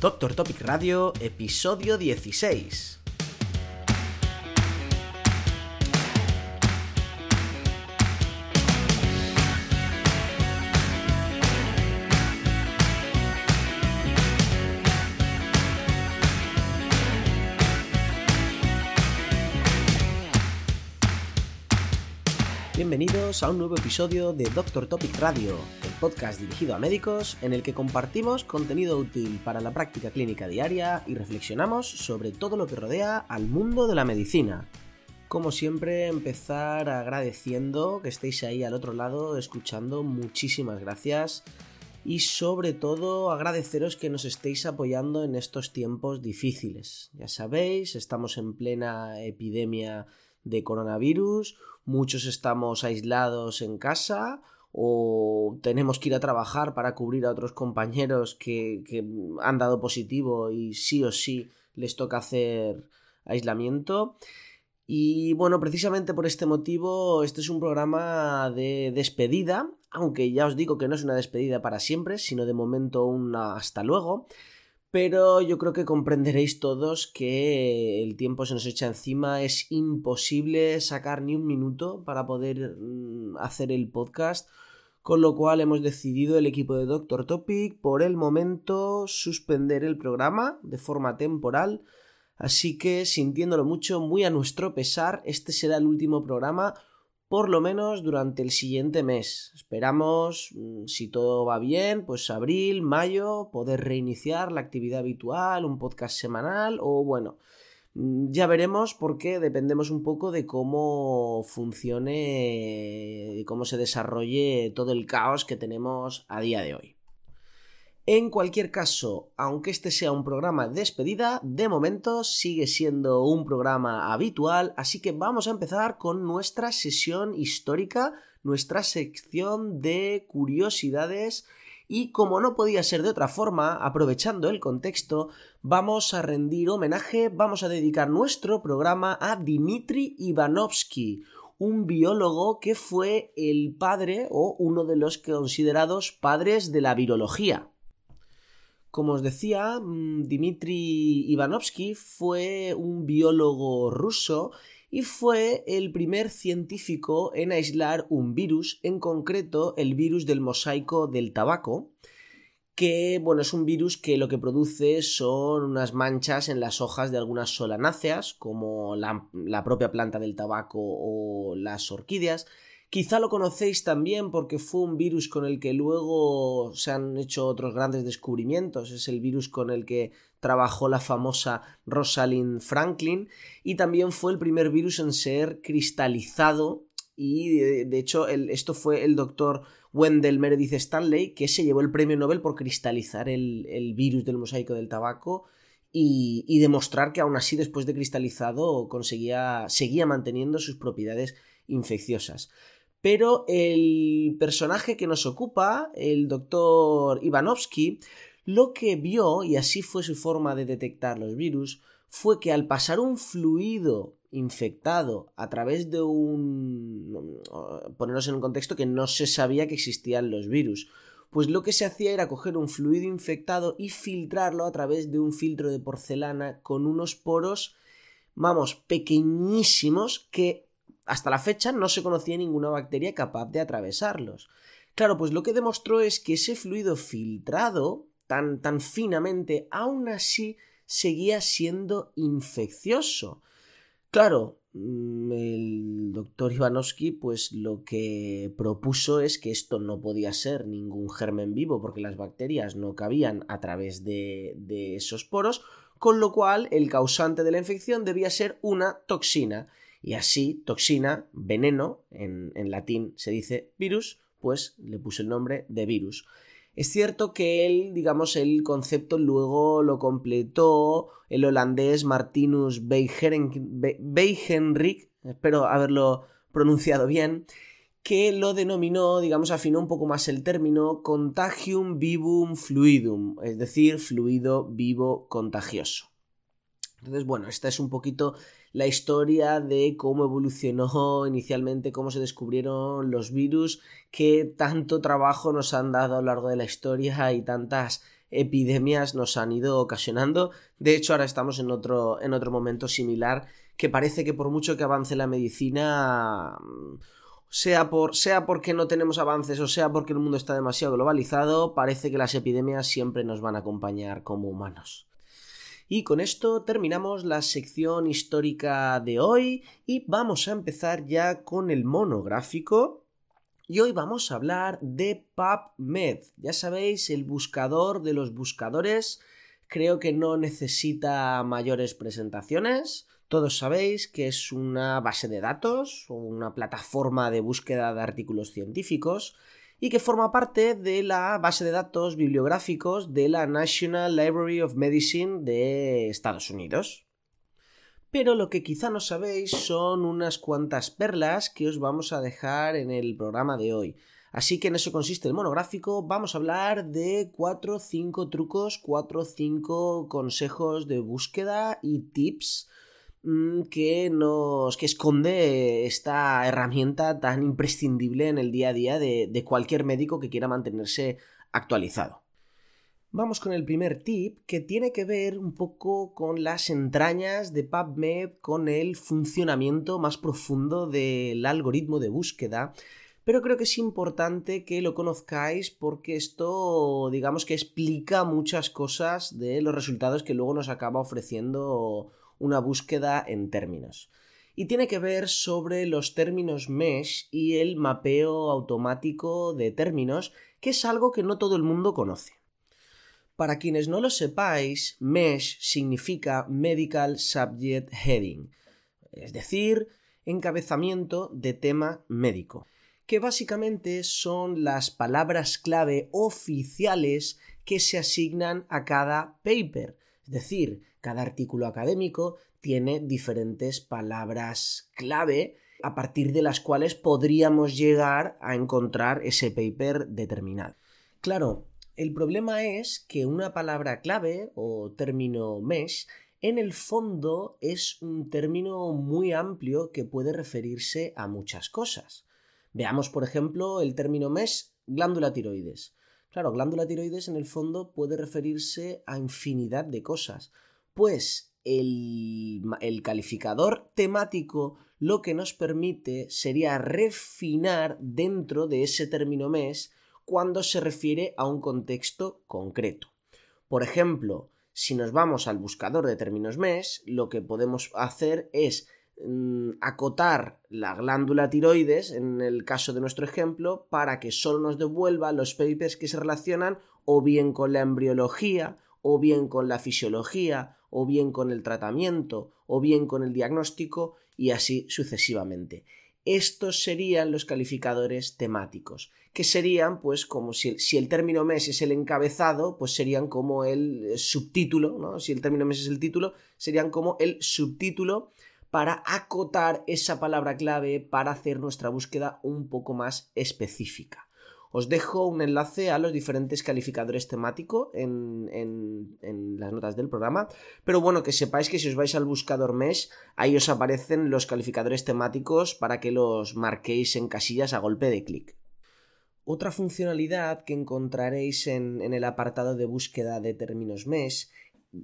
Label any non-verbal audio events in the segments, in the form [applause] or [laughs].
Doctor Topic Radio, episodio 16. Bienvenidos a un nuevo episodio de Doctor Topic Radio, podcast dirigido a médicos en el que compartimos contenido útil para la práctica clínica diaria y reflexionamos sobre todo lo que rodea al mundo de la medicina. Como siempre, empezar agradeciendo que estéis ahí al otro lado escuchando, muchísimas gracias. Y sobre todo agradeceros que nos estéis apoyando en estos tiempos difíciles. Ya sabéis, estamos en plena epidemia de coronavirus, muchos estamos aislados en casa o tenemos que ir a trabajar para cubrir a otros compañeros que, han dado positivo y sí o sí les toca hacer aislamiento. Y bueno, precisamente por este motivo, este es un programa de despedida, aunque ya os digo que no es una despedida para siempre, sino de momento un hasta luego pero yo creo que comprenderéis todos que el tiempo se nos echa encima, es imposible sacar ni un minuto para poder mm, hacer el podcast, con lo cual hemos decidido el equipo de Doctor Topic por el momento suspender el programa de forma temporal, así que sintiéndolo mucho, muy a nuestro pesar, este será el último programa por lo menos durante el siguiente mes. Esperamos, mm, si todo va bien, pues abril, mayo, poder reiniciar la actividad habitual, un podcast semanal o bueno, mm, ya veremos porque dependemos un poco de cómo funcione, y cómo se desarrolle todo el caos que tenemos a día de hoy. En cualquier caso, aunque este sea un programa de despedida, de momento sigue siendo un programa habitual, así que vamos a empezar con nuestra sesión histórica, nuestra sección de curiosidades y como no podía ser de otra forma, aprovechando el contexto, vamos a rendir homenaje, vamos a dedicar nuestro programa a Dmitry Ivanovsky, un biólogo que fue el padre o uno de los considerados padres de la virología. Como os decía, mm, Dmitry Ivanovsky fue un biólogo ruso y fue el primer científico en aislar un virus, en concreto el virus del mosaico del tabaco, que bueno, es un virus que lo que produce son unas manchas en las hojas de algunas solanáceas, como la, la propia planta del tabaco o las orquídeas, Quizá lo conocéis también porque fue un virus con el que luego se han hecho otros grandes descubrimientos. Es el virus con el que trabajó la famosa Rosalind Franklin y también fue el primer virus en ser cristalizado y de, hecho esto fue el doctor Wendell Meredith Stanley que se llevó el premio Nobel por cristalizar el, virus del mosaico del tabaco y, y, demostrar que aún así después de cristalizado conseguía seguía manteniendo sus propiedades infecciosas. Pero el personaje que nos ocupa, el doctor Ivanovsky, lo que vio, y así fue su forma de detectar los virus, fue que al pasar un fluido infectado a través de un... ponernos en un contexto que no se sabía que existían los virus, pues lo que se hacía era coger un fluido infectado y filtrarlo a través de un filtro de porcelana con unos poros, vamos, pequeñísimos que hasta la fecha no se conocía ninguna bacteria capaz de atravesarlos. Claro, pues lo que demostró es que ese fluido filtrado tan, tan finamente, aún así seguía siendo infeccioso. Claro, mm, el doctor Ivanovsky pues lo que propuso es que esto no podía ser ningún germen vivo porque las bacterias no cabían a través de, de esos poros, con lo cual el causante de la infección debía ser una toxina y así, toxina, veneno, en, latín se dice virus, pues le puso el nombre de virus. Es cierto que él, digamos, el concepto luego lo completó el holandés Martinus Beijenrik, espero haberlo pronunciado bien, que lo denominó, digamos, afinó un poco más el término contagium vivum fluidum, es decir, fluido vivo contagioso. Entonces, bueno, esta es un poquito la historia de cómo evolucionó inicialmente, cómo se descubrieron los virus, qué tanto trabajo nos han dado a lo largo de la historia y tantas epidemias nos han ido ocasionando. De hecho, ahora estamos en otro, en otro momento similar que parece que por mucho que avance la medicina, sea, por, sea porque no tenemos avances o sea porque el mundo está demasiado globalizado, parece que las epidemias siempre nos van a acompañar como humanos. Y con esto terminamos la sección histórica de hoy y vamos a empezar ya con el monográfico. Y hoy vamos a hablar de PubMed. Ya sabéis, el buscador de los buscadores. Creo que no necesita mayores presentaciones. Todos sabéis que es una base de datos o una plataforma de búsqueda de artículos científicos y que forma parte de la base de datos bibliográficos de la National Library of Medicine de Estados Unidos. Pero lo que quizá no sabéis son unas cuantas perlas que os vamos a dejar en el programa de hoy. Así que en eso consiste el monográfico. Vamos a hablar de 4 o 5 trucos, 4 o 5 consejos de búsqueda y tips que nos que esconde esta herramienta tan imprescindible en el día a día de, de cualquier médico que quiera mantenerse actualizado. Vamos con el primer tip que tiene que ver un poco con las entrañas de PubMed, con el funcionamiento más profundo del algoritmo de búsqueda, pero creo que es importante que lo conozcáis porque esto digamos que explica muchas cosas de los resultados que luego nos acaba ofreciendo una búsqueda en términos. Y tiene que ver sobre los términos mesh y el mapeo automático de términos, que es algo que no todo el mundo conoce. Para quienes no lo sepáis, mesh significa Medical Subject Heading, es decir, encabezamiento de tema médico, que básicamente son las palabras clave oficiales que se asignan a cada paper, es decir, cada artículo académico tiene diferentes palabras clave a partir de las cuales podríamos llegar a encontrar ese paper determinado. Claro, el problema es que una palabra clave o término mesh en el fondo es un término muy amplio que puede referirse a muchas cosas. Veamos, por ejemplo, el término mesh glándula tiroides. Claro, glándula tiroides en el fondo puede referirse a infinidad de cosas pues el, calificador temático lo que nos permite sería refinar dentro de ese término mes cuando se refiere a un contexto concreto. Por ejemplo, si nos vamos al buscador de términos mes, lo que podemos hacer es acotar la glándula tiroides, en el caso de nuestro ejemplo, para que solo nos devuelva los papers que se relacionan o bien con la embriología, o bien con la fisiología, o bien con el tratamiento, o bien con el diagnóstico, y así sucesivamente. Estos serían los calificadores temáticos, que serían, pues, como si, si el término mes es el encabezado, pues serían como el subtítulo, ¿no? Si el término mes es el título, serían como el subtítulo para acotar esa palabra clave para hacer nuestra búsqueda un poco más específica. Os dejo un enlace a los diferentes calificadores temáticos en, las notas del programa. Pero bueno, que sepáis que si os vais al buscador Mesh, ahí os aparecen los calificadores temáticos para que los marquéis en casillas a golpe de clic. Otra funcionalidad que encontraréis en, en el apartado de búsqueda de términos Mesh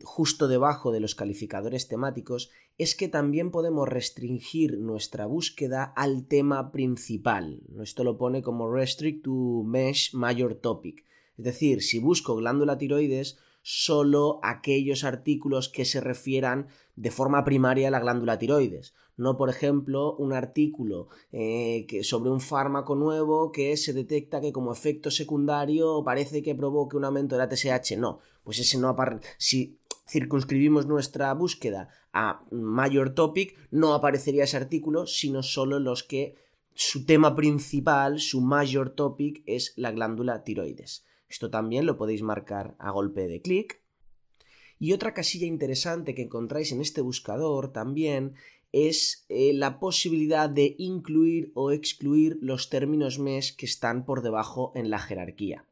justo debajo de los calificadores temáticos es que también podemos restringir nuestra búsqueda al tema principal. Esto lo pone como restrict to mesh major topic. Es decir, si busco glándula tiroides, solo aquellos artículos que se refieran de forma primaria a la glándula tiroides. No, por ejemplo, un artículo eh, que sobre un fármaco nuevo que se detecta que como efecto secundario parece que provoque un aumento de la TSH. No, pues ese no aparece. Si circunscribimos nuestra búsqueda a mayor topic, no aparecería ese artículo, sino solo los que su tema principal, su mayor topic, es la glándula tiroides. Esto también lo podéis marcar a golpe de clic. Y otra casilla interesante que encontráis en este buscador también es eh, la posibilidad de incluir o excluir los términos mes que están por debajo en la jerarquía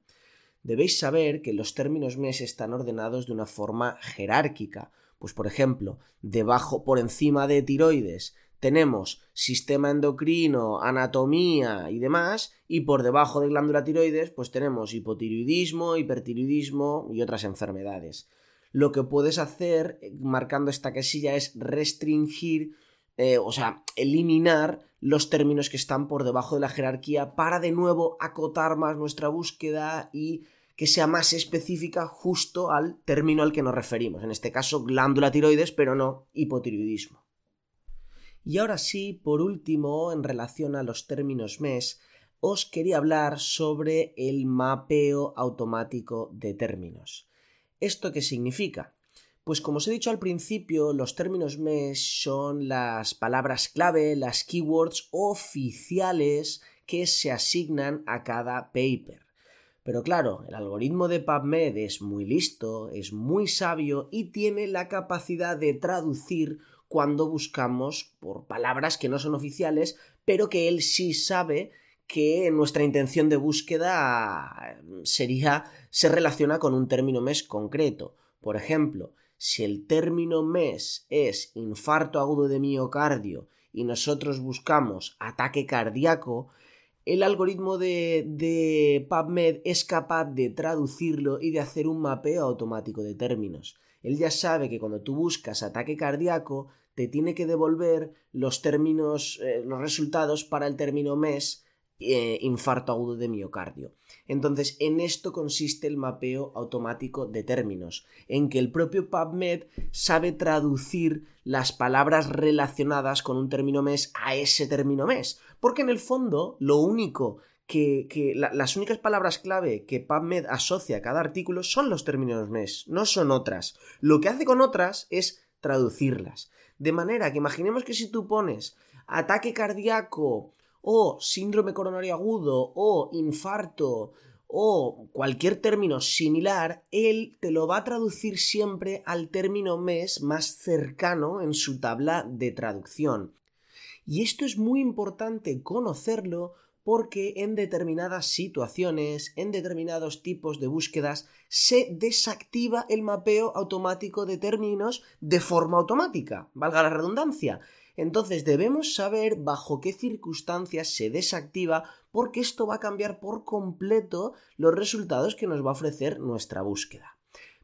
debéis saber que los términos mes están ordenados de una forma jerárquica. Pues por ejemplo, debajo, por encima de tiroides, tenemos sistema endocrino, anatomía y demás, y por debajo de glándula tiroides, pues tenemos hipotiroidismo, hipertiroidismo y otras enfermedades. Lo que puedes hacer eh, marcando esta casilla es restringir, eh, o sea, eliminar los términos que están por debajo de la jerarquía para de nuevo acotar más nuestra búsqueda y que sea más específica justo al término al que nos referimos, en este caso glándula tiroides, pero no hipotiroidismo. Y ahora sí, por último, en relación a los términos MES, os quería hablar sobre el mapeo automático de términos. ¿Esto qué significa? Pues como os he dicho al principio, los términos MES son las palabras clave, las keywords oficiales que se asignan a cada paper. Pero claro, el algoritmo de PubMed es muy listo, es muy sabio y tiene la capacidad de traducir cuando buscamos por palabras que no son oficiales, pero que él sí sabe que nuestra intención de búsqueda sería se relaciona con un término mes concreto. Por ejemplo, si el término mes es infarto agudo de miocardio y nosotros buscamos ataque cardíaco, el algoritmo de, de, PubMed es capaz de traducirlo y de hacer un mapeo automático de términos. Él ya sabe que cuando tú buscas ataque cardíaco, te tiene que devolver los términos, eh, los resultados para el término mes eh, infarto agudo de miocardio. Entonces, en esto consiste el mapeo automático de términos, en que el propio PubMed sabe traducir las palabras relacionadas con un término mes a ese término mes. Porque en el fondo, lo único que, las únicas palabras clave que PubMed asocia a cada artículo son los términos MES, no son otras. Lo que hace con otras es traducirlas. De manera que imaginemos que si tú pones ataque cardíaco o síndrome coronario agudo o infarto o cualquier término similar, él te lo va a traducir siempre al término MES más cercano en su tabla de traducción. Y esto es muy importante conocerlo porque en determinadas situaciones, en determinados tipos de búsquedas, se desactiva el mapeo automático de términos de forma automática, valga la redundancia. Entonces debemos saber bajo qué circunstancias se desactiva porque esto va a cambiar por completo los resultados que nos va a ofrecer nuestra búsqueda.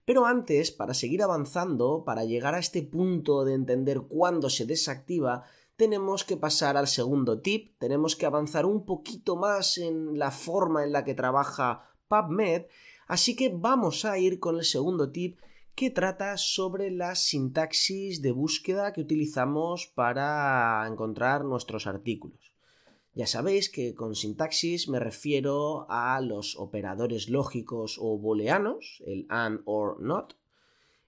Pero antes, para seguir avanzando, para llegar a este punto de entender cuándo se desactiva, tenemos que pasar al segundo tip, tenemos que avanzar un poquito más en la forma en la que trabaja PubMed, así que vamos a ir con el segundo tip que trata sobre la sintaxis de búsqueda que utilizamos para encontrar nuestros artículos. Ya sabéis que con sintaxis me refiero a los operadores lógicos o booleanos, el and or not,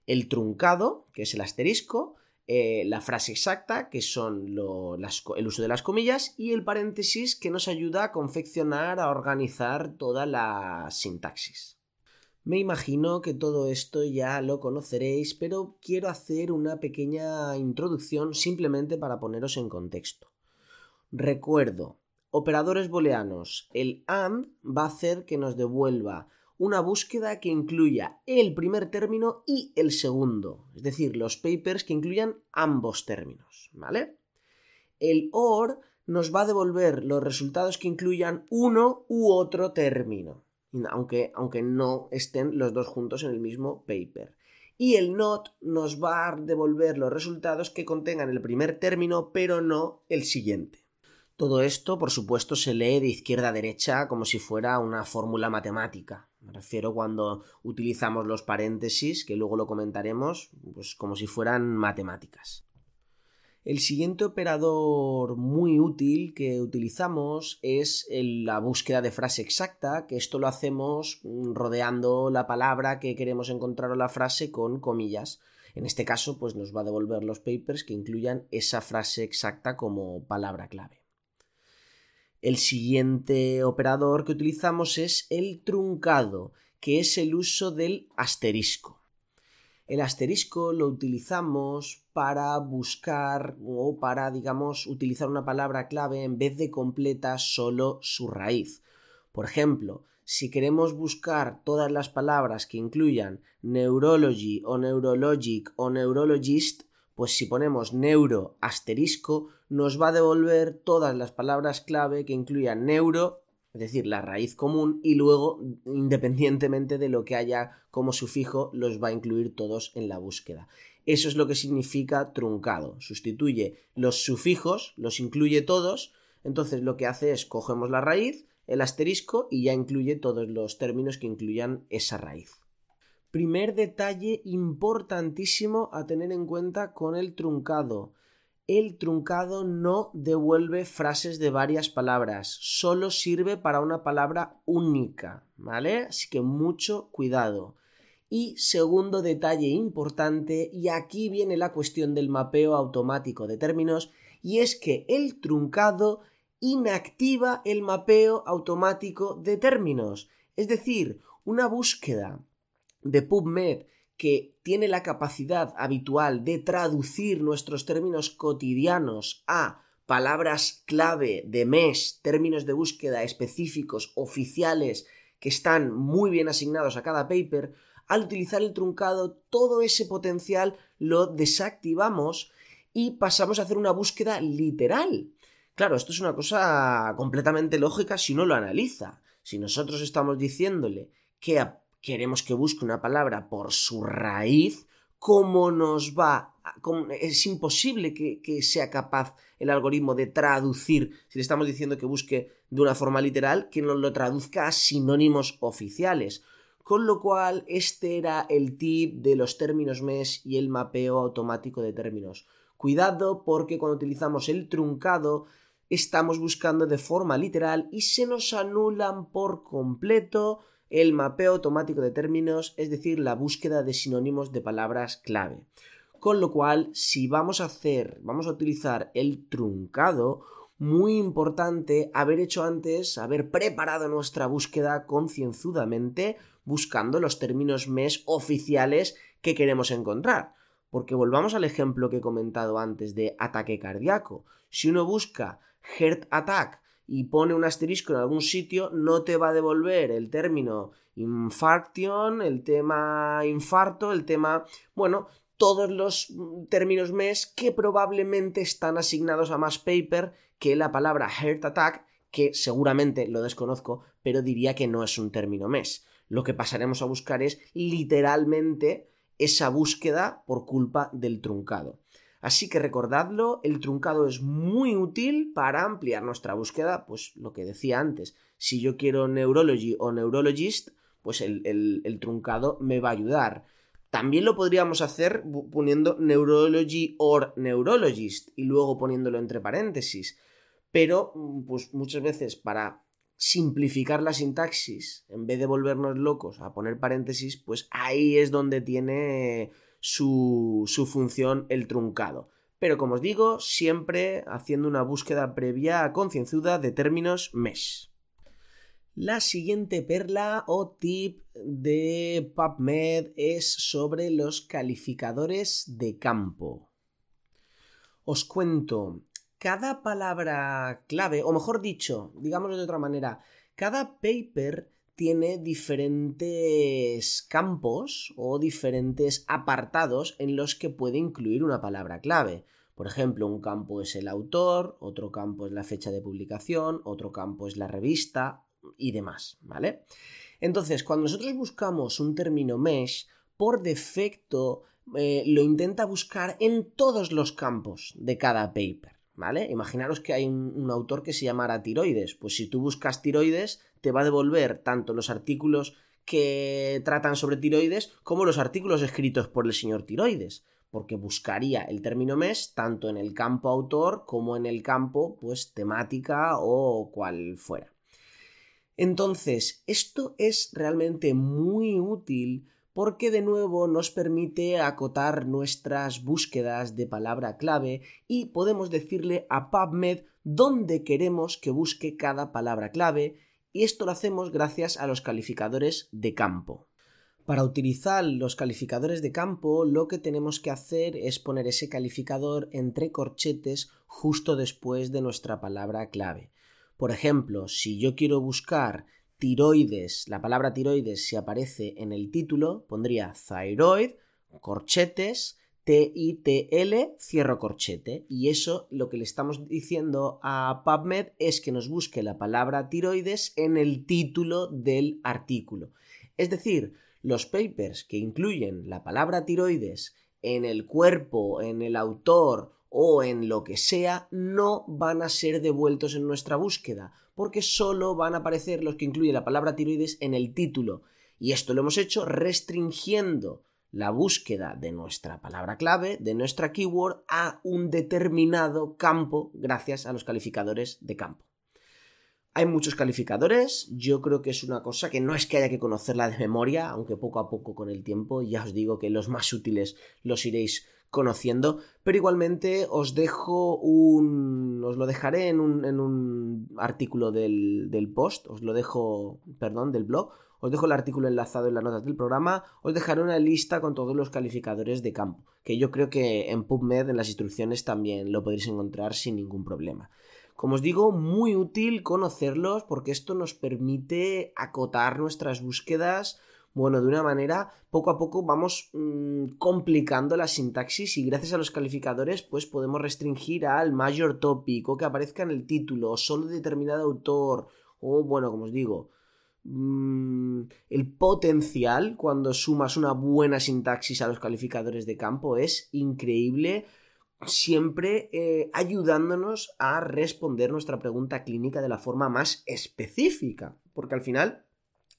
el truncado, que es el asterisco, eh, la frase exacta, que son el uso de las comillas, y el paréntesis, que nos ayuda a confeccionar, a organizar toda la sintaxis. Me imagino que todo esto ya lo conoceréis, pero quiero hacer una pequeña introducción simplemente para poneros en contexto. Recuerdo, operadores booleanos, el AND va a hacer que nos devuelva una búsqueda que incluya el primer término y el segundo, es decir, los papers que incluyan ambos términos, ¿vale? El OR nos va a devolver los resultados que incluyan uno u otro término, aunque, aunque no estén los dos juntos en el mismo paper. Y el NOT nos va a devolver los resultados que contengan el primer término, pero no el siguiente. Todo esto, por supuesto, se lee de izquierda a derecha como si fuera una fórmula matemática. Me refiero cuando utilizamos los paréntesis, que luego lo comentaremos, pues como si fueran matemáticas. El siguiente operador muy útil que utilizamos es la búsqueda de frase exacta, que esto lo hacemos rodeando la palabra que queremos encontrar o la frase con comillas. En este caso, pues nos va a devolver los papers que incluyan esa frase exacta como palabra clave. El siguiente operador que utilizamos es el truncado, que es el uso del asterisco. El asterisco lo utilizamos para buscar o para, digamos, utilizar una palabra clave en vez de completa solo su raíz. Por ejemplo, si queremos buscar todas las palabras que incluyan neurology o neurologic o neurologist, pues si ponemos neuro asterisco, nos va a devolver todas las palabras clave que incluyan neuro, es decir, la raíz común, y luego, independientemente de lo que haya como sufijo, los va a incluir todos en la búsqueda. Eso es lo que significa truncado. Sustituye los sufijos, los incluye todos, entonces lo que hace es cogemos la raíz, el asterisco y ya incluye todos los términos que incluyan esa raíz. Primer detalle importantísimo a tener en cuenta con el truncado. El truncado no devuelve frases de varias palabras, solo sirve para una palabra única, ¿vale? Así que mucho cuidado. Y segundo detalle importante, y aquí viene la cuestión del mapeo automático de términos, y es que el truncado inactiva el mapeo automático de términos. Es decir, una búsqueda de PubMed que tiene la capacidad habitual de traducir nuestros términos cotidianos a palabras clave de mes, términos de búsqueda específicos, oficiales, que están muy bien asignados a cada paper, al utilizar el truncado, todo ese potencial lo desactivamos y pasamos a hacer una búsqueda literal. Claro, esto es una cosa completamente lógica si no lo analiza. Si nosotros estamos diciéndole que queremos que busque una palabra por su raíz, ¿cómo nos va? es imposible que, sea capaz el algoritmo de traducir, si le estamos diciendo que busque de una forma literal, que nos lo traduzca a sinónimos oficiales. Con lo cual, este era el tip de los términos MES y el mapeo automático de términos. Cuidado porque cuando utilizamos el truncado estamos buscando de forma literal y se nos anulan por completo el mapeo automático de términos, es decir, la búsqueda de sinónimos de palabras clave. Con lo cual, si vamos a hacer, vamos a utilizar el truncado, muy importante haber hecho antes, haber preparado nuestra búsqueda concienzudamente, buscando los términos MES oficiales que queremos encontrar. Porque volvamos al ejemplo que he comentado antes de ataque cardíaco. Si uno busca heart attack y pone un asterisco en algún sitio, no te va a devolver el término infarction, el tema infarto, el tema, bueno, todos los términos MES que probablemente están asignados a más paper que la palabra heart attack, que seguramente lo desconozco, pero diría que no es un término MES. Lo que pasaremos a buscar es literalmente esa búsqueda por culpa del truncado. Así que recordadlo, el truncado es muy útil para ampliar nuestra búsqueda, pues lo que decía antes, si yo quiero neurology o neurologist, pues el, truncado me va a ayudar. También lo podríamos hacer poniendo neurology or neurologist y luego poniéndolo entre paréntesis. Pero, mm, pues muchas veces para simplificar la sintaxis, en vez de volvernos locos a poner paréntesis, pues ahí es donde tiene su, su función el truncado. Pero como os digo, siempre haciendo una búsqueda previa concienzuda de términos mesh. La siguiente perla o tip de PubMed es sobre los calificadores de campo. Os cuento, cada palabra clave, o mejor dicho, digámoslo de otra manera, cada paper tiene diferentes campos o diferentes apartados en los que puede incluir una palabra clave. Por ejemplo, un campo es el autor, otro campo es la fecha de publicación, otro campo es la revista y demás, ¿vale? Entonces, cuando nosotros buscamos un término mesh, por defecto eh, lo intenta buscar en todos los campos de cada paper. ¿Vale? Imaginaros que hay un, autor que se llamara tiroides. Pues si tú buscas tiroides, te va a devolver tanto los artículos que tratan sobre tiroides como los artículos escritos por el señor tiroides. Porque buscaría el término mes tanto en el campo autor como en el campo, pues, temática o cual fuera. Entonces, esto es realmente muy útil porque de nuevo nos permite acotar nuestras búsquedas de palabra clave y podemos decirle a PubMed dónde queremos que busque cada palabra clave y esto lo hacemos gracias a los calificadores de campo. Para utilizar los calificadores de campo lo que tenemos que hacer es poner ese calificador entre corchetes justo después de nuestra palabra clave. Por ejemplo, si yo quiero buscar tiroides, la palabra tiroides si aparece en el título, pondría thyroid, corchetes, T-I-T-L, cierro corchete. Y eso lo que le estamos diciendo a PubMed es que nos busque la palabra tiroides en el título del artículo. Es decir, los papers que incluyen la palabra tiroides en el cuerpo, en el autor o en lo que sea, no van a ser devueltos en nuestra búsqueda, porque solo van a aparecer los que incluyen la palabra tiroides en el título. Y esto lo hemos hecho restringiendo la búsqueda de nuestra palabra clave, de nuestra keyword, a un determinado campo gracias a los calificadores de campo. Hay muchos calificadores, yo creo que es una cosa que no es que haya que conocerla de memoria, aunque poco a poco con el tiempo ya os digo que los más útiles los iréis conociendo, pero igualmente os dejo un... os lo dejaré en un, en un artículo del, del post, os lo dejo, perdón, del blog, os dejo el artículo enlazado en las notas del programa, os dejaré una lista con todos los calificadores de campo, que yo creo que en PubMed, en las instrucciones, también lo podréis encontrar sin ningún problema. Como os digo, muy útil conocerlos porque esto nos permite acotar nuestras búsquedas bueno, de una manera, poco a poco vamos mm, complicando la sintaxis y gracias a los calificadores pues podemos restringir al mayor topic que aparezca en el título, o solo determinado autor, o bueno, como os digo, mm, el potencial cuando sumas una buena sintaxis a los calificadores de campo es increíble siempre eh, ayudándonos a responder nuestra pregunta clínica de la forma más específica, porque al final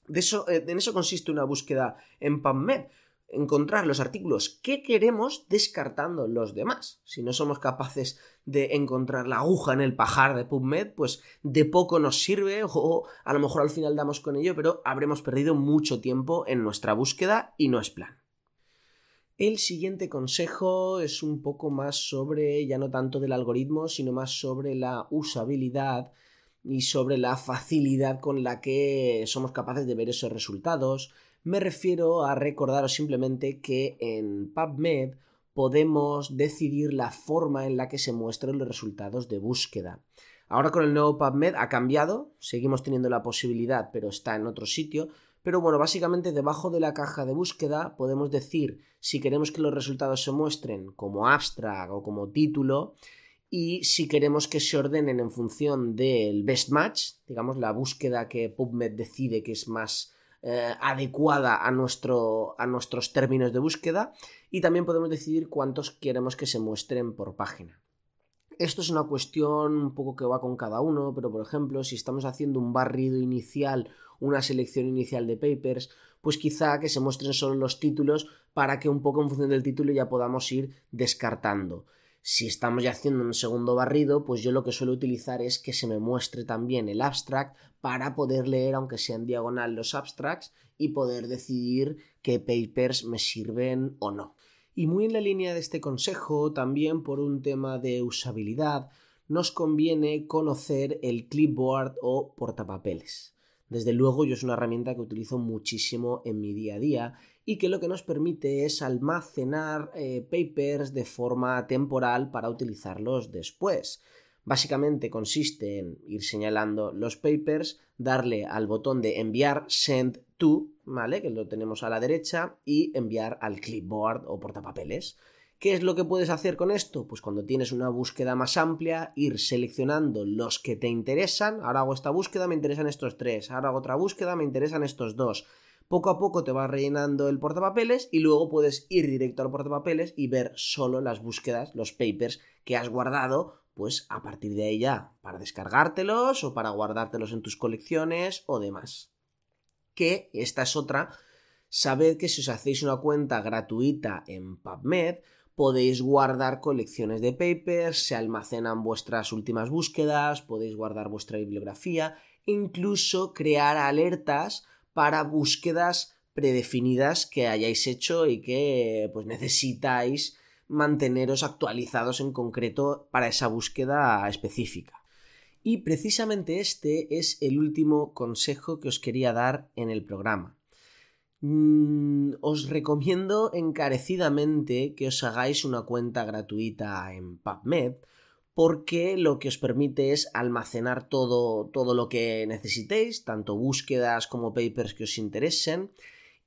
de eso, eh, en eso consiste una búsqueda en PubMed, encontrar los artículos que queremos descartando los demás. Si no somos capaces de encontrar la aguja en el pajar de PubMed, pues de poco nos sirve [laughs] o a lo mejor al final damos con ello, pero habremos perdido mucho tiempo en nuestra búsqueda y no es plan. El siguiente consejo es un poco más sobre, ya no tanto del algoritmo, sino más sobre la usabilidad y sobre la facilidad con la que somos capaces de ver esos resultados. Me refiero a recordaros simplemente que en PubMed podemos decidir la forma en la que se muestran los resultados de búsqueda. Ahora con el nuevo PubMed ha cambiado, seguimos teniendo la posibilidad, pero está en otro sitio, pero bueno, básicamente debajo de la caja de búsqueda podemos decir si queremos que los resultados se muestren como abstract o como título y si queremos que se ordenen en función del best match, digamos la búsqueda que PubMed decide que es más eh, adecuada a, nuestro, a nuestros términos de búsqueda y también podemos decidir cuántos queremos que se muestren por página. Esto es una cuestión un poco que va con cada uno, pero por ejemplo, si estamos haciendo un barrido inicial una selección inicial de papers, pues quizá que se muestren solo los títulos para que un poco en función del título ya podamos ir descartando. Si estamos ya haciendo un segundo barrido, pues yo lo que suelo utilizar es que se me muestre también el abstract para poder leer, aunque sea en diagonal, los abstracts y poder decidir qué papers me sirven o no. Y muy en la línea de este consejo, también por un tema de usabilidad, nos conviene conocer el clipboard o portapapeles. Desde luego yo es una herramienta que utilizo muchísimo en mi día a día y que lo que nos permite es almacenar eh, papers de forma temporal para utilizarlos después. Básicamente consiste en ir señalando los papers, darle al botón de enviar send to, ¿vale? Que lo tenemos a la derecha, y enviar al clipboard o portapapeles. ¿Qué es lo que puedes hacer con esto? Pues cuando tienes una búsqueda más amplia, ir seleccionando los que te interesan. Ahora hago esta búsqueda, me interesan estos tres. Ahora hago otra búsqueda, me interesan estos dos. Poco a poco te va rellenando el portapapeles y luego puedes ir directo al portapapeles y ver solo las búsquedas, los papers que has guardado, pues a partir de ahí ya, para descargártelos o para guardártelos en tus colecciones o demás. Que esta es otra. Sabed que si os hacéis una cuenta gratuita en PubMed, podéis guardar colecciones de papers, se almacenan vuestras últimas búsquedas, podéis guardar vuestra bibliografía, incluso crear alertas para búsquedas predefinidas que hayáis hecho y que pues necesitáis manteneros actualizados en concreto para esa búsqueda específica. Y precisamente este es el último consejo que os quería dar en el programa. Mm, os recomiendo encarecidamente que os hagáis una cuenta gratuita en PubMed porque lo que os permite es almacenar todo, todo lo que necesitéis, tanto búsquedas como papers que os interesen,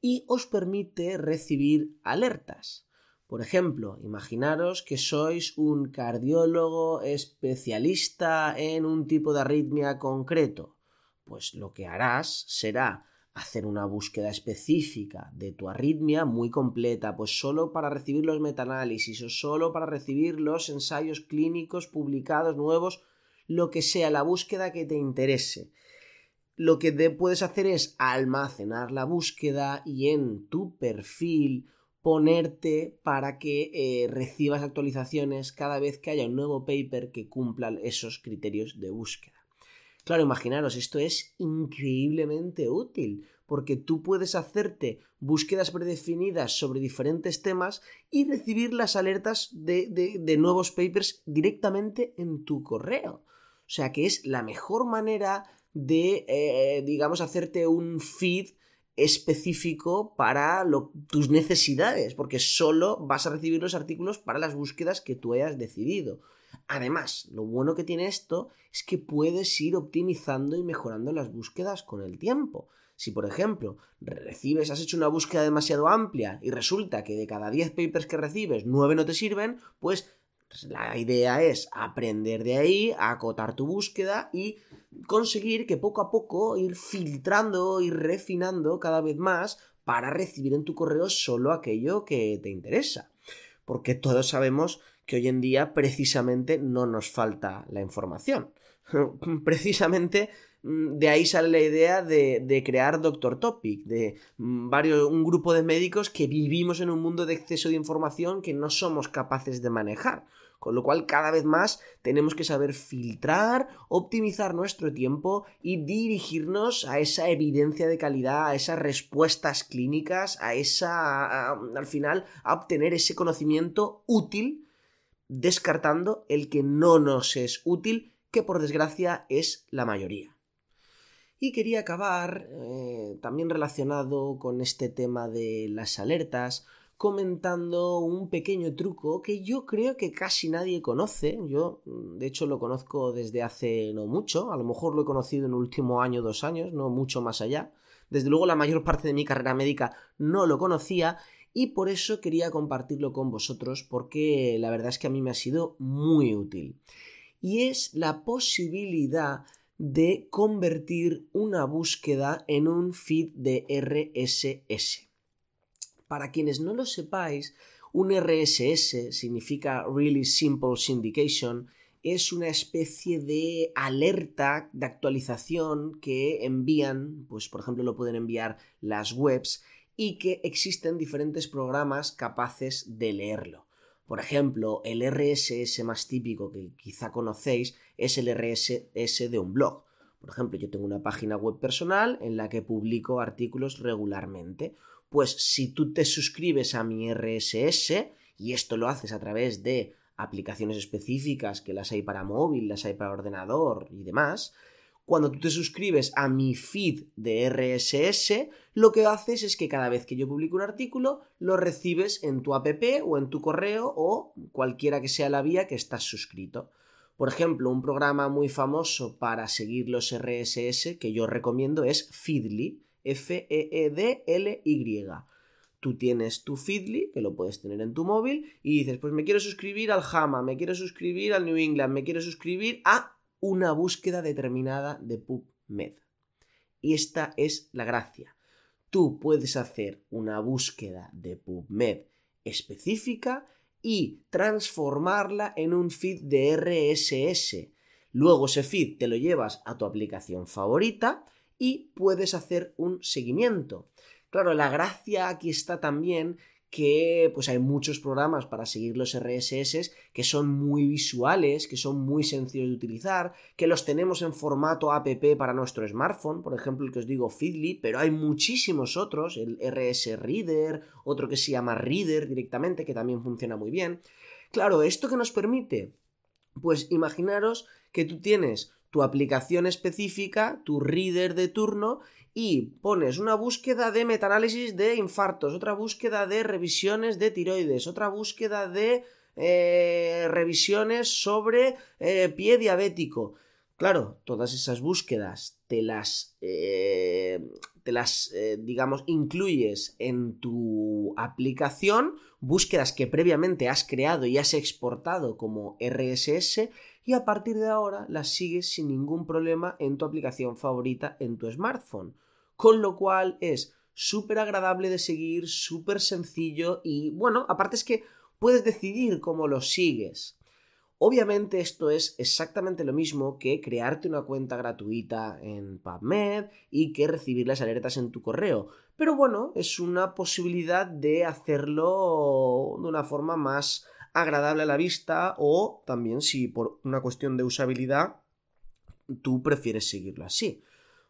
y os permite recibir alertas. Por ejemplo, imaginaros que sois un cardiólogo especialista en un tipo de arritmia concreto. Pues lo que harás será hacer una búsqueda específica de tu arritmia muy completa, pues solo para recibir los metaanálisis o solo para recibir los ensayos clínicos publicados nuevos, lo que sea, la búsqueda que te interese. Lo que puedes hacer es almacenar la búsqueda y en tu perfil ponerte para que eh, recibas actualizaciones cada vez que haya un nuevo paper que cumpla esos criterios de búsqueda. Claro, imaginaros, esto es increíblemente útil porque tú puedes hacerte búsquedas predefinidas sobre diferentes temas y recibir las alertas de, nuevos papers directamente en tu correo. O sea que es la mejor manera de, eh, digamos, hacerte un feed específico para tus necesidades, porque solo vas a recibir los artículos para las búsquedas que tú hayas decidido. Además, lo bueno que tiene esto es que puedes ir optimizando y mejorando las búsquedas con el tiempo. Si, por ejemplo, recibes, has hecho una búsqueda demasiado amplia y resulta que de cada 10 papers que recibes, 9 no te sirven, pues la idea es aprender de ahí, acotar tu búsqueda y conseguir que poco a poco ir filtrando y refinando cada vez más para recibir en tu correo solo aquello que te interesa. Porque todos sabemos que hoy en día precisamente no nos falta la información. [laughs] precisamente mm, de ahí sale la idea de, crear Doctor Topic, de mm, varios, un grupo de médicos que vivimos en un mundo de exceso de información que no somos capaces de manejar. Con lo cual cada vez más tenemos que saber filtrar, optimizar nuestro tiempo y dirigirnos a esa evidencia de calidad, a esas respuestas clínicas, a esa, al final, a obtener ese conocimiento útil, descartando el que no nos es útil, que por desgracia es la mayoría. Y quería acabar, eh, también relacionado con este tema de las alertas, comentando un pequeño truco que yo creo que casi nadie conoce. Yo, mm, de hecho, lo conozco desde hace no mucho. A lo mejor lo he conocido en el último año, dos años, no mucho más allá. Desde luego, la mayor parte de mi carrera médica no lo conocía y por eso quería compartirlo con vosotros porque la verdad es que a mí me ha sido muy útil. Y es la posibilidad de convertir una búsqueda en un feed de RSS. Para quienes no lo sepáis, un RSS significa Really Simple Syndication, es una especie de alerta de actualización que envían, pues por ejemplo lo pueden enviar las webs y que existen diferentes programas capaces de leerlo. Por ejemplo, el RSS más típico que quizá conocéis es el RSS de un blog. Por ejemplo, yo tengo una página web personal en la que publico artículos regularmente pues si tú te suscribes a mi RSS, y esto lo haces a través de aplicaciones específicas que las hay para móvil, las hay para ordenador y demás, cuando tú te suscribes a mi feed de RSS, lo que haces es que cada vez que yo publico un artículo, lo recibes en tu app o en tu correo o cualquiera que sea la vía que estás suscrito. Por ejemplo, un programa muy famoso para seguir los RSS que yo recomiendo es Feedly. F-E-E-D-L-Y. Tú tienes tu Feedly, que lo puedes tener en tu móvil, y dices, pues me quiero suscribir al JAMA, me quiero suscribir al New England, me quiero suscribir a una búsqueda determinada de PubMed. Y esta es la gracia. Tú puedes hacer una búsqueda de PubMed específica y transformarla en un feed de RSS. Luego ese feed te lo llevas a tu aplicación favorita y puedes hacer un seguimiento. Claro, la gracia aquí está también que pues hay muchos programas para seguir los RSS que son muy visuales, que son muy sencillos de utilizar, que los tenemos en formato app para nuestro smartphone, por ejemplo el que os digo Feedly, pero hay muchísimos otros, el RS Reader, otro que se llama Reader directamente, que también funciona muy bien. Claro, ¿esto que nos permite? Pues imaginaros que tú tienes tu aplicación específica, tu reader de turno, y pones una búsqueda de metaanálisis de infartos, otra búsqueda de revisiones de tiroides, otra búsqueda de eh, revisiones sobre eh, pie diabético. Claro, todas esas búsquedas te las, eh, te las, eh, digamos, incluyes en tu aplicación, búsquedas que previamente has creado y has exportado como RSS y a partir de ahora las sigues sin ningún problema en tu aplicación favorita en tu smartphone. Con lo cual es súper agradable de seguir, súper sencillo y bueno, aparte es que puedes decidir cómo lo sigues. Obviamente esto es exactamente lo mismo que crearte una cuenta gratuita en PubMed y que recibir las alertas en tu correo. Pero bueno, es una posibilidad de hacerlo de una forma más agradable a la vista o también si por una cuestión de usabilidad tú prefieres seguirlo así.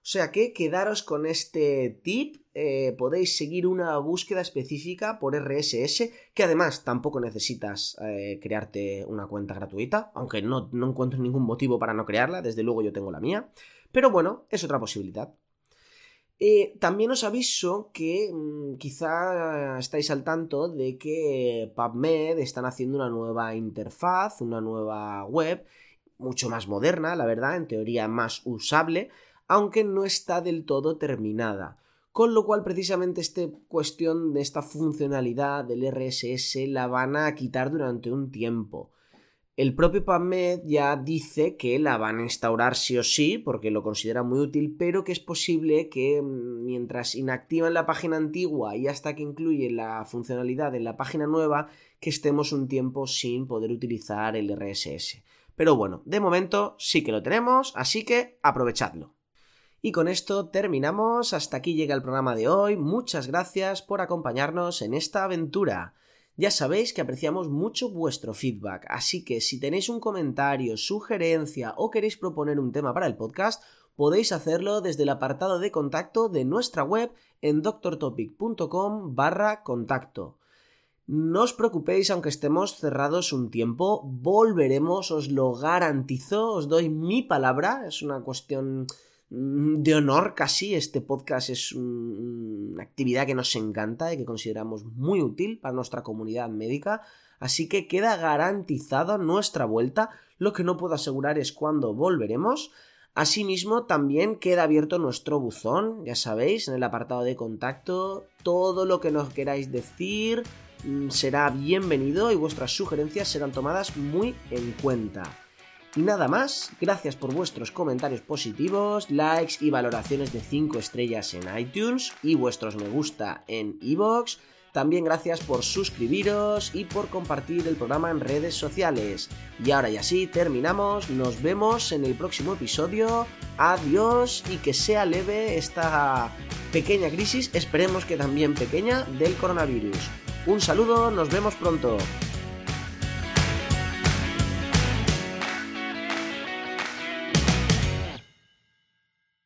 O sea que quedaros con este tip, eh, podéis seguir una búsqueda específica por RSS, que además tampoco necesitas eh, crearte una cuenta gratuita, aunque no, no encuentro ningún motivo para no crearla, desde luego yo tengo la mía, pero bueno, es otra posibilidad. Eh, también os aviso que mm, quizá estáis al tanto de que PubMed están haciendo una nueva interfaz, una nueva web, mucho más moderna, la verdad, en teoría más usable, aunque no está del todo terminada. Con lo cual, precisamente, esta cuestión de esta funcionalidad del RSS la van a quitar durante un tiempo. El propio PubMed ya dice que la van a instaurar sí o sí, porque lo considera muy útil, pero que es posible que mm, mientras inactivan la página antigua y hasta que incluye la funcionalidad en la página nueva, que estemos un tiempo sin poder utilizar el RSS. Pero bueno, de momento sí que lo tenemos, así que aprovechadlo. Y con esto terminamos, hasta aquí llega el programa de hoy, muchas gracias por acompañarnos en esta aventura. Ya sabéis que apreciamos mucho vuestro feedback, así que si tenéis un comentario, sugerencia o queréis proponer un tema para el podcast, podéis hacerlo desde el apartado de contacto de nuestra web en doctortopic.com barra contacto. No os preocupéis aunque estemos cerrados un tiempo, volveremos, os lo garantizo, os doy mi palabra, es una cuestión de honor casi. Este podcast es una actividad que nos encanta y que consideramos muy útil para nuestra comunidad médica. Así que queda garantizada nuestra vuelta. Lo que no puedo asegurar es cuándo volveremos. Asimismo, también queda abierto nuestro buzón, ya sabéis, en el apartado de contacto. Todo lo que nos queráis decir mm, será bienvenido y vuestras sugerencias serán tomadas muy en cuenta. Y nada más, gracias por vuestros comentarios positivos, likes y valoraciones de 5 estrellas en iTunes y vuestros me gusta en iVoox. También gracias por suscribiros y por compartir el programa en redes sociales. Y ahora y así terminamos, nos vemos en el próximo episodio. Adiós y que sea leve esta pequeña crisis, esperemos que también pequeña, del coronavirus. Un saludo, nos vemos pronto.